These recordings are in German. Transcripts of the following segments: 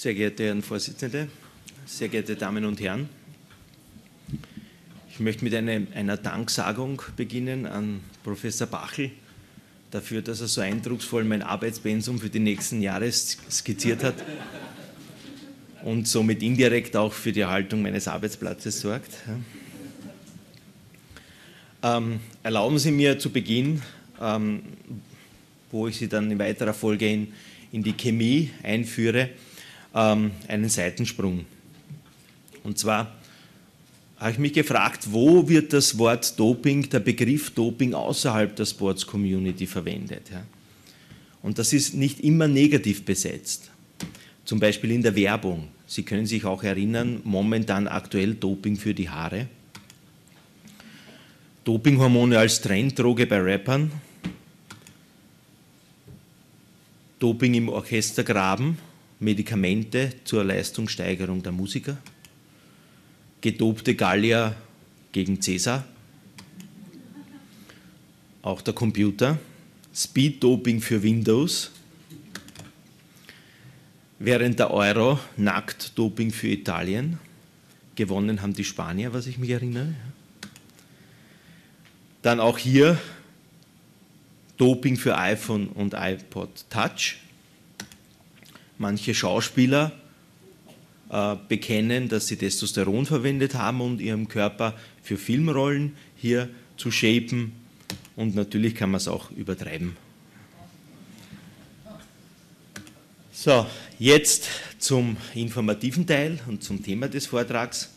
Sehr geehrte Herren Vorsitzende, sehr geehrte Damen und Herren, ich möchte mit einer, einer Danksagung beginnen an Professor Bachel dafür, dass er so eindrucksvoll mein Arbeitspensum für die nächsten Jahre skizziert hat und somit indirekt auch für die Erhaltung meines Arbeitsplatzes sorgt. Ähm, erlauben Sie mir zu Beginn, ähm, wo ich Sie dann in weiterer Folge in, in die Chemie einführe, ähm, einen Seitensprung. Und zwar habe ich mich gefragt, wo wird das Wort Doping, der Begriff Doping außerhalb der Sports Community verwendet. Ja? Und das ist nicht immer negativ besetzt. Zum Beispiel in der Werbung. Sie können sich auch erinnern, momentan aktuell Doping für die Haare. Dopinghormone als Trenddroge bei Rappern. Doping im Orchestergraben, Medikamente zur Leistungssteigerung der Musiker. Gedopte Gallier gegen Cäsar, auch der Computer, Speed-Doping für Windows, während der Euro Nackt-Doping für Italien, gewonnen haben die Spanier, was ich mich erinnere. Dann auch hier Doping für iPhone und iPod Touch. Manche Schauspieler äh, bekennen, dass sie Testosteron verwendet haben, um ihrem Körper für Filmrollen hier zu shapen. Und natürlich kann man es auch übertreiben. So, jetzt zum informativen Teil und zum Thema des Vortrags.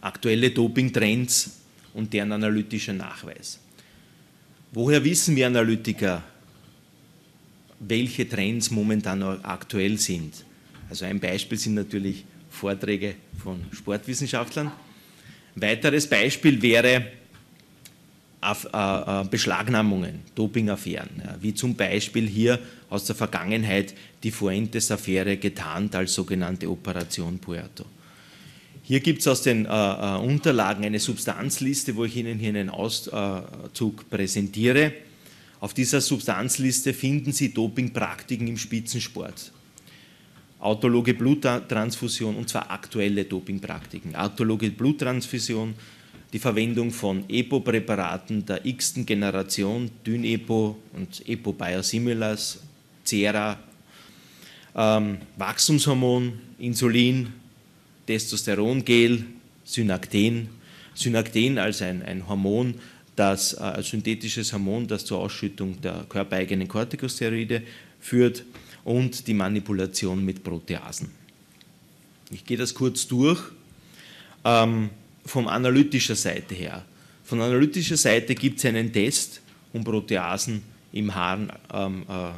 Aktuelle Dopingtrends und deren analytischer Nachweis. Woher wissen wir Analytiker, welche Trends momentan aktuell sind? Also ein Beispiel sind natürlich Vorträge von Sportwissenschaftlern. Ein weiteres Beispiel wäre äh, äh, Beschlagnahmungen, Dopingaffären, wie zum Beispiel hier aus der Vergangenheit die Fuentes-Affäre getarnt als sogenannte Operation Puerto. Hier gibt es aus den äh, Unterlagen eine Substanzliste, wo ich Ihnen hier einen Auszug präsentiere. Auf dieser Substanzliste finden Sie Dopingpraktiken im Spitzensport autologe Bluttransfusion und zwar aktuelle Dopingpraktiken. Autologe Bluttransfusion, die Verwendung von EPO-Präparaten der x-ten Generation, Dyn-EPO und EPO-Biosimilars, Cera, ähm, Wachstumshormon, Insulin, Testosterongel, Synakten. Synakten als ein, ein Hormon, das, äh, als synthetisches Hormon, das zur Ausschüttung der körpereigenen Corticosteroide führt und die Manipulation mit Proteasen. Ich gehe das kurz durch. Ähm, von analytischer Seite her. Von analytischer Seite gibt es einen Test, um Proteasen im Hahn ähm, äh,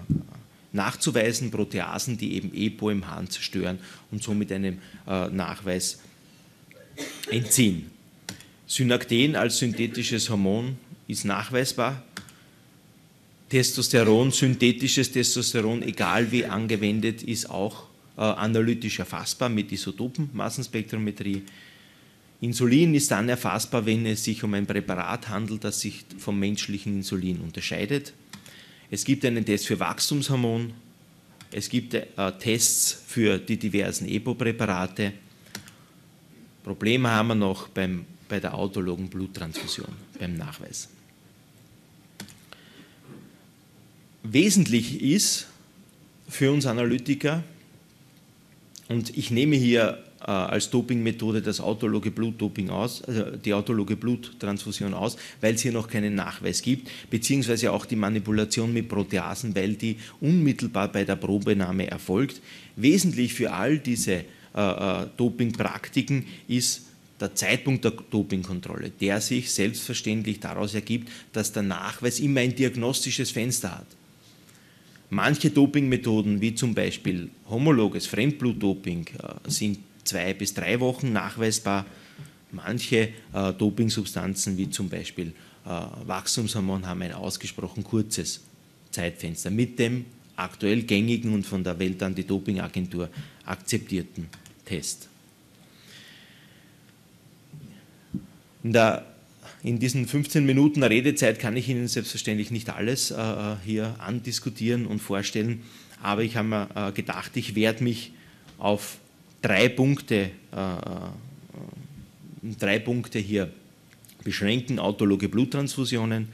nachzuweisen, Proteasen, die eben EPO im Hahn zerstören und somit einem äh, Nachweis entziehen. Synakten als synthetisches Hormon ist nachweisbar. Testosteron, synthetisches Testosteron, egal wie angewendet, ist auch äh, analytisch erfassbar mit Isotopen, Massenspektrometrie. Insulin ist dann erfassbar, wenn es sich um ein Präparat handelt, das sich vom menschlichen Insulin unterscheidet. Es gibt einen Test für Wachstumshormon. Es gibt äh, Tests für die diversen EPO-Präparate. Probleme haben wir noch beim, bei der autologen Bluttransfusion, beim Nachweis. wesentlich ist für uns Analytiker, und ich nehme hier äh, als Dopingmethode das autologe Blutdoping aus, also die autologe Bluttransfusion aus, weil es hier noch keinen Nachweis gibt, beziehungsweise auch die Manipulation mit Proteasen, weil die unmittelbar bei der Probenahme erfolgt. Wesentlich für all diese äh, äh Dopingpraktiken ist der Zeitpunkt der Dopingkontrolle, der sich selbstverständlich daraus ergibt, dass der Nachweis immer ein diagnostisches Fenster hat. Manche Dopingmethoden, wie zum Beispiel homologes Fremdblutdoping, äh, sind zwei bis drei Wochen nachweisbar. Manche äh, Dopingsubstanzen, wie zum Beispiel äh, Wachstumshormon, haben ein ausgesprochen kurzes Zeitfenster mit dem aktuell gängigen und von der Welt-Anti-Doping-Agentur akzeptierten Test. In in diesen 15 Minuten Redezeit kann ich Ihnen selbstverständlich nicht alles äh, hier andiskutieren und vorstellen, aber ich habe mir äh, gedacht, ich werde mich auf drei Punkte, äh, drei Punkte hier beschränken, autologe Bluttransfusionen,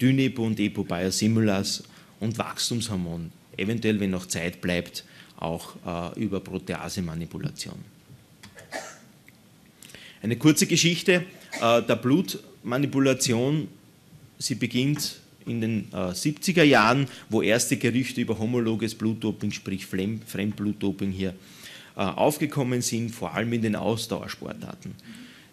Dynepo und Epo-Biosimilars und Wachstumshormon, eventuell, wenn noch Zeit bleibt, auch äh, über Protease-Manipulation. Eine kurze Geschichte äh, der Blutmanipulation, sie beginnt in den äh, 70er Jahren, wo erste Gerüchte über homologes Blutdoping, sprich Fremdblutdoping hier äh, aufgekommen sind, vor allem in den Ausdauersportarten.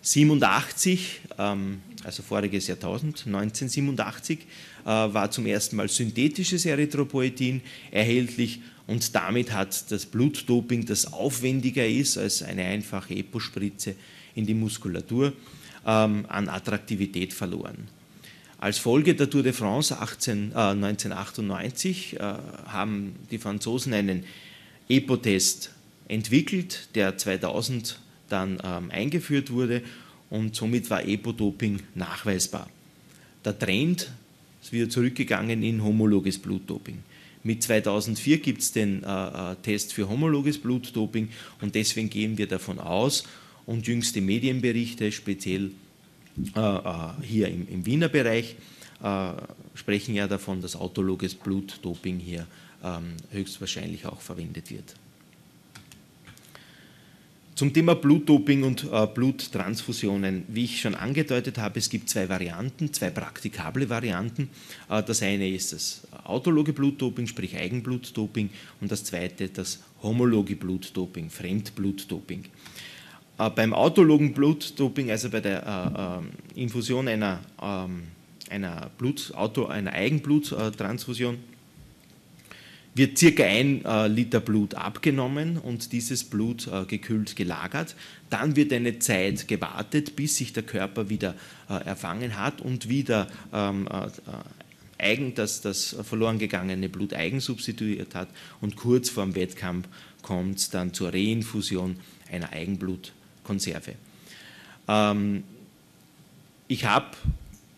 87, ähm, also voriges Jahrtausend, 1987, äh, war zum ersten Mal synthetisches Erythropoetin erhältlich und damit hat das Blutdoping, das aufwendiger ist als eine einfache Epospritze in die Muskulatur, ähm, an Attraktivität verloren. Als Folge der Tour de France 18, äh, 1998 äh, haben die Franzosen einen EPO-Test entwickelt, der 2000 dann ähm, eingeführt wurde und somit war EPO-Doping nachweisbar. Der Trend ist wieder zurückgegangen in homologes Blutdoping. Mit 2004 gibt es den äh, äh, Test für homologes Blutdoping und deswegen gehen wir davon aus und jüngste Medienberichte, speziell äh, äh, hier im, im, Wiener Bereich, äh, sprechen ja davon, dass autologes Blutdoping hier ähm, höchstwahrscheinlich auch verwendet wird. Zum Thema Blutdoping und äh, Bluttransfusionen. Wie ich schon angedeutet habe, es gibt zwei Varianten, zwei praktikable Varianten. Äh, das eine ist das autologe Blutdoping, sprich Eigenblutdoping, und das zweite das homologe Blutdoping, Fremdblutdoping. Äh, beim autologen Blutdoping, also bei der äh, äh, Infusion einer, ähm, einer, Blut, Auto, einer Eigenbluttransfusion, wird circa ein äh, Liter Blut abgenommen und dieses Blut äh, gekühlt gelagert. Dann wird eine Zeit gewartet, bis sich der Körper wieder äh, erfangen hat und wieder ähm, äh, äh, eigen, das, das verloren gegangene Blut eigen substituiert hat und kurz vor dem Wettkampf kommt es dann zur Reinfusion einer Eigenblutkonserve. Ähm, ich habe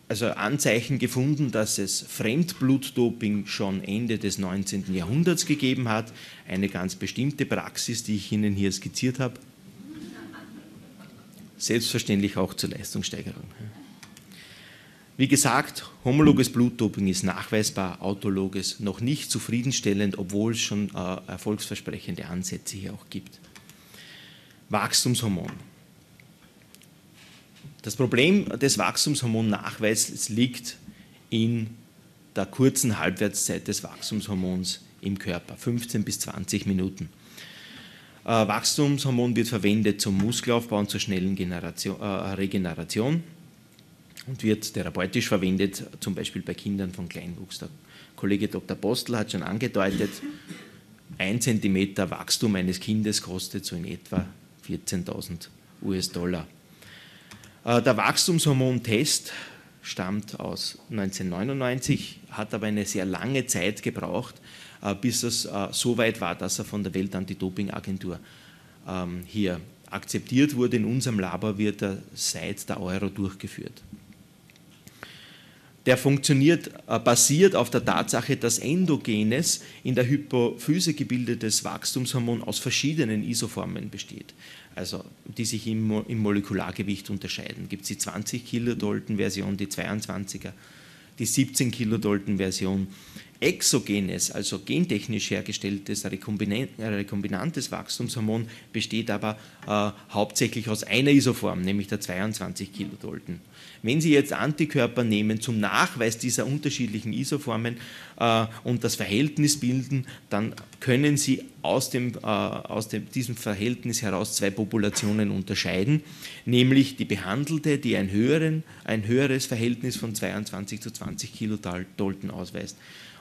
also Anzeichen gefunden, dass es Fremdblutdoping schon Ende des 19. Jahrhunderts gegeben hat. Eine ganz bestimmte Praxis, die ich Ihnen hier skizziert habe. Selbstverständlich auch zur Leistungssteigerung. Wie gesagt, homologes Blutdoping ist nachweisbar, autologes noch nicht zufriedenstellend, obwohl es schon äh, erfolgsversprechende Ansätze hier auch gibt. Wachstumshormon. Das Problem des Wachstumshormonnachweises liegt in der kurzen Halbwertszeit des Wachstumshormons im Körper, 15 bis 20 Minuten. Äh, Wachstumshormon wird verwendet zum Muskelaufbau und zur schnellen Generation, äh, Regeneration und wird therapeutisch verwendet, zum Beispiel bei Kindern von Kleinwuchs. Der Kollege Dr. Postel hat schon angedeutet, ein Zentimeter Wachstum eines Kindes kostet so in etwa 14.000 US-Dollar. Äh, der Wachstumshormontest stammt aus 1999, hat aber eine sehr lange Zeit gebraucht, äh, bis es äh, so weit war, dass er von der Weltantidopingagentur ähm, hier akzeptiert wurde. In unserem Labor wird er seit der Euro durchgeführt. Der funktioniert, basiert auf der Tatsache, dass endogenes in der Hypophyse gebildetes Wachstumshormon aus verschiedenen Isoformen besteht also die sich im, im Molekulargewicht unterscheiden. Gibt es die 20 Kilodalton-Version, die 22er, die 17 Kilodalton-Version. Exogenes, also gentechnisch hergestelltes rekombinantes Wachstumshormon besteht aber äh, hauptsächlich aus einer Isoform, nämlich der 22 Kilodalton. Wenn Sie jetzt Antikörper nehmen zum Nachweis dieser unterschiedlichen Isoformen äh, und das Verhältnis bilden, dann können Sie aus, dem, äh, aus dem, diesem Verhältnis heraus zwei Populationen unterscheiden, nämlich die behandelte, die ein, höheren, ein höheres Verhältnis von 22 zu 20 Kilodalton ausweist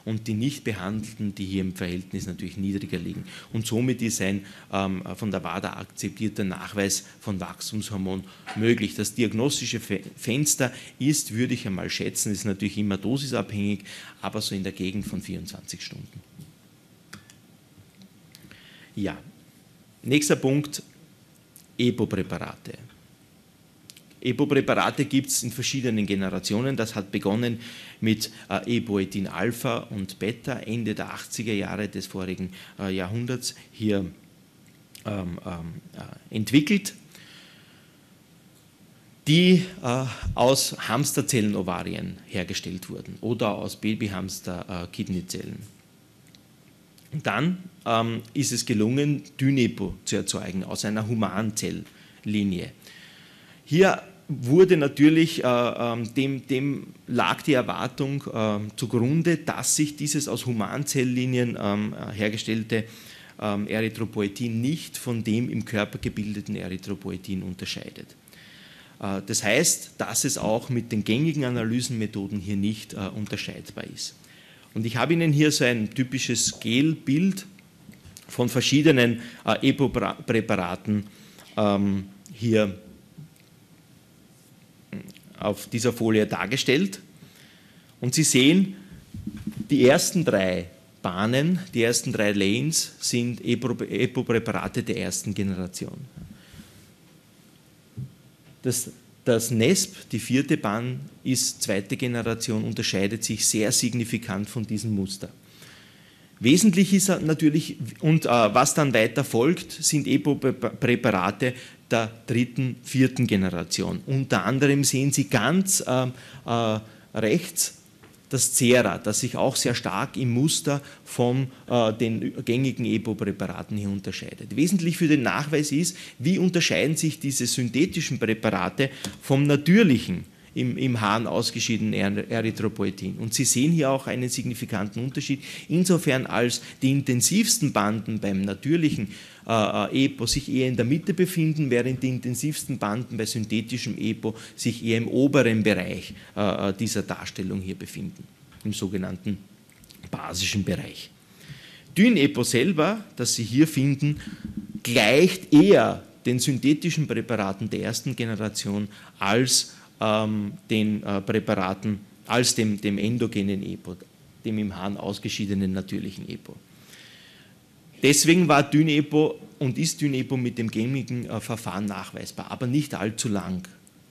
und die nicht behandelten, die hier im Verhältnis natürlich niedriger liegen. Und somit ist ein ähm, von der WADA akzeptierter Nachweis von Wachstumshormon möglich. Das diagnostische Fenster ist, würde ich einmal schätzen, ist natürlich immer dosisabhängig, aber so in der Gegend von 24 Stunden. Ja, nächster Punkt, EPO-Präparate. EPO-Präparate gibt es in verschiedenen Generationen. Das hat begonnen mit äh, Epoetin Alpha und Beta Ende der 80er Jahre des vorigen äh, Jahrhunderts. Hier ähm, ähm, äh, entwickelt, die äh, aus Hamsterzellen-Ovarien hergestellt wurden oder aus Babyhamster-Kidneyzellen. Und dann ähm, ist es gelungen, Dynepo zu erzeugen aus einer Humanzelllinie. Hier wurde natürlich, äh, ähm, dem, dem, lag die Erwartung äh, zugrunde, dass sich dieses aus Humanzelllinien ähm, hergestellte ähm, Erythropoetin nicht von dem im Körper gebildeten Erythropoetin unterscheidet. Äh, das heißt, dass es auch mit den gängigen Analysenmethoden hier nicht äh, unterscheidbar ist. Und ich habe Ihnen hier so ein typisches Gelbild von verschiedenen äh, EPO-Präparaten ähm, hier auf dieser Folie dargestellt. Und Sie sehen, die ersten drei Bahnen, die ersten drei Lanes sind EPO-Präparate der ersten Generation. Das, das NESP, die vierte Bahn, ist zweite Generation, unterscheidet sich sehr signifikant von diesem Muster. Wesentlich ist natürlich, und äh, was dann weiter folgt, sind EPO-Präparate der dritten, vierten Generation. Unter anderem sehen Sie ganz äh, äh, rechts das Cera, das sich auch sehr stark im Muster von äh, den gängigen EPO-Präparaten hier unterscheidet. Wesentlich für den Nachweis ist, wie unterscheiden sich diese synthetischen Präparate vom natürlichen im, im Hahn ausgeschiedenen Erythropoetin. Und Sie sehen hier auch einen signifikanten Unterschied, insofern als die intensivsten Banden beim natürlichen äh, EPO sich eher in der Mitte befinden, während die intensivsten Banden bei synthetischem EPO sich eher im oberen Bereich äh, äh, dieser Darstellung hier befinden, im sogenannten basischen Bereich. Dyn-EPO selber, das Sie hier finden, gleicht eher den synthetischen Präparaten der ersten Generation als ähm, den äh, Präparaten, als dem, dem endogenen EPO, dem im Hahn ausgeschiedenen natürlichen EPO. Deswegen war Dynepo und ist Dynepo mit dem gängigen äh, Verfahren nachweisbar, aber nicht allzu lang.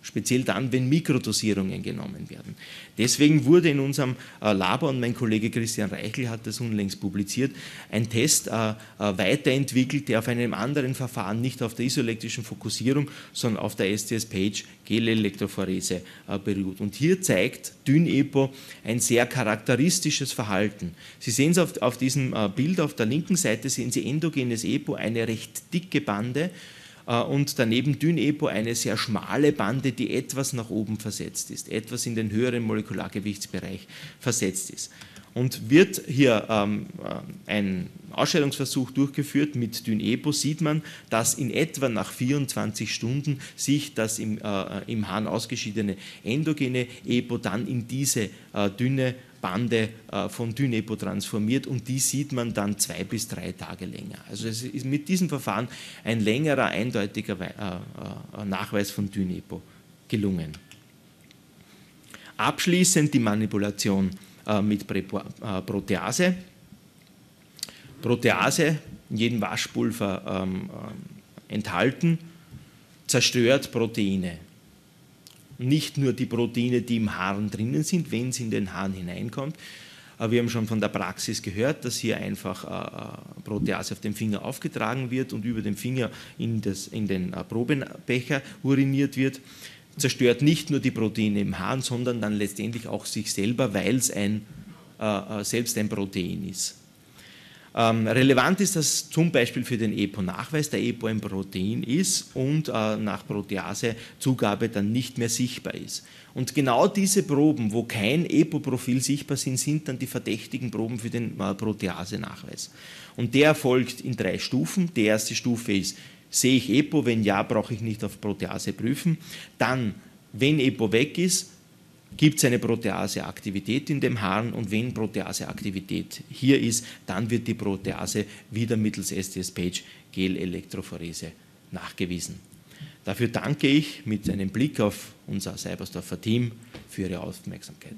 Speziell dann, wenn Mikrodosierungen genommen werden. Deswegen wurde in unserem äh, Labor, und mein Kollege Christian Reichel hat das unlängst publiziert, ein Test äh, weiterentwickelt, der auf einem anderen Verfahren, nicht auf der isoelektrischen Fokussierung, sondern auf der STS-Page Gelelektrophorese beruht. Und hier zeigt Dyn-EPO ein sehr charakteristisches Verhalten. Sie sehen es auf, diesem Bild auf der linken Seite, sehen Sie endogenes EPO, eine recht dicke Bande, äh, und daneben Dyn-EPO eine sehr schmale Bande, die etwas nach oben versetzt ist, etwas in den höheren Molekulargewichtsbereich versetzt ist. Und wird hier ähm, äh, ein Ausscheidungsversuch durchgeführt mit Dyn-EPO, sieht man, dass in etwa nach 24 Stunden sich das im, äh, im Hahn ausgeschiedene endogene EPO dann in diese äh, dünne Bande äh, von Dynepo transformiert und die sieht man dann zwei bis drei Tage länger. Also es ist mit diesem Verfahren ein längerer, eindeutiger äh, äh, Nachweis von Dynepo gelungen. Abschließend die Manipulation mit Protease. Protease, in jedem Waschpulver ähm, enthalten, zerstört Proteine nicht nur die Proteine, die im Haaren drinnen sind, wenn es in den Haaren hineinkommt. Aber wir haben schon von der Praxis gehört, dass hier einfach äh, äh, Protease auf dem Finger aufgetragen wird und über den Finger in, das, in den äh, Probenbecher uriniert wird. Zerstört nicht nur die Proteine im Hahn, sondern dann letztendlich auch sich selber, weil es ein, äh, selbst ein Protein ist. Ähm, relevant ist das zum Beispiel für den EPO-Nachweis, der EPO ein Protein ist und äh, nach Proteasezugabe dann nicht mehr sichtbar ist. Und genau diese Proben, wo kein EPO-Profil sichtbar sind, sind dann die verdächtigen Proben für den äh, Protease-Nachweis. Und der erfolgt in drei Stufen. Die erste Stufe ist, sehe ich EPO? Wenn ja, brauche ich nicht auf Protease prüfen. Dann, wenn EPO weg ist, gibt es eine Proteaseaktivität in dem Harn und wenn Proteaseaktivität hier ist, dann wird die Protease wieder mittels STS-Page Gel-Elektrophorese nachgewiesen. Dafür danke ich mit einem Blick auf unser Cybersdorfer Team für Ihre Aufmerksamkeit.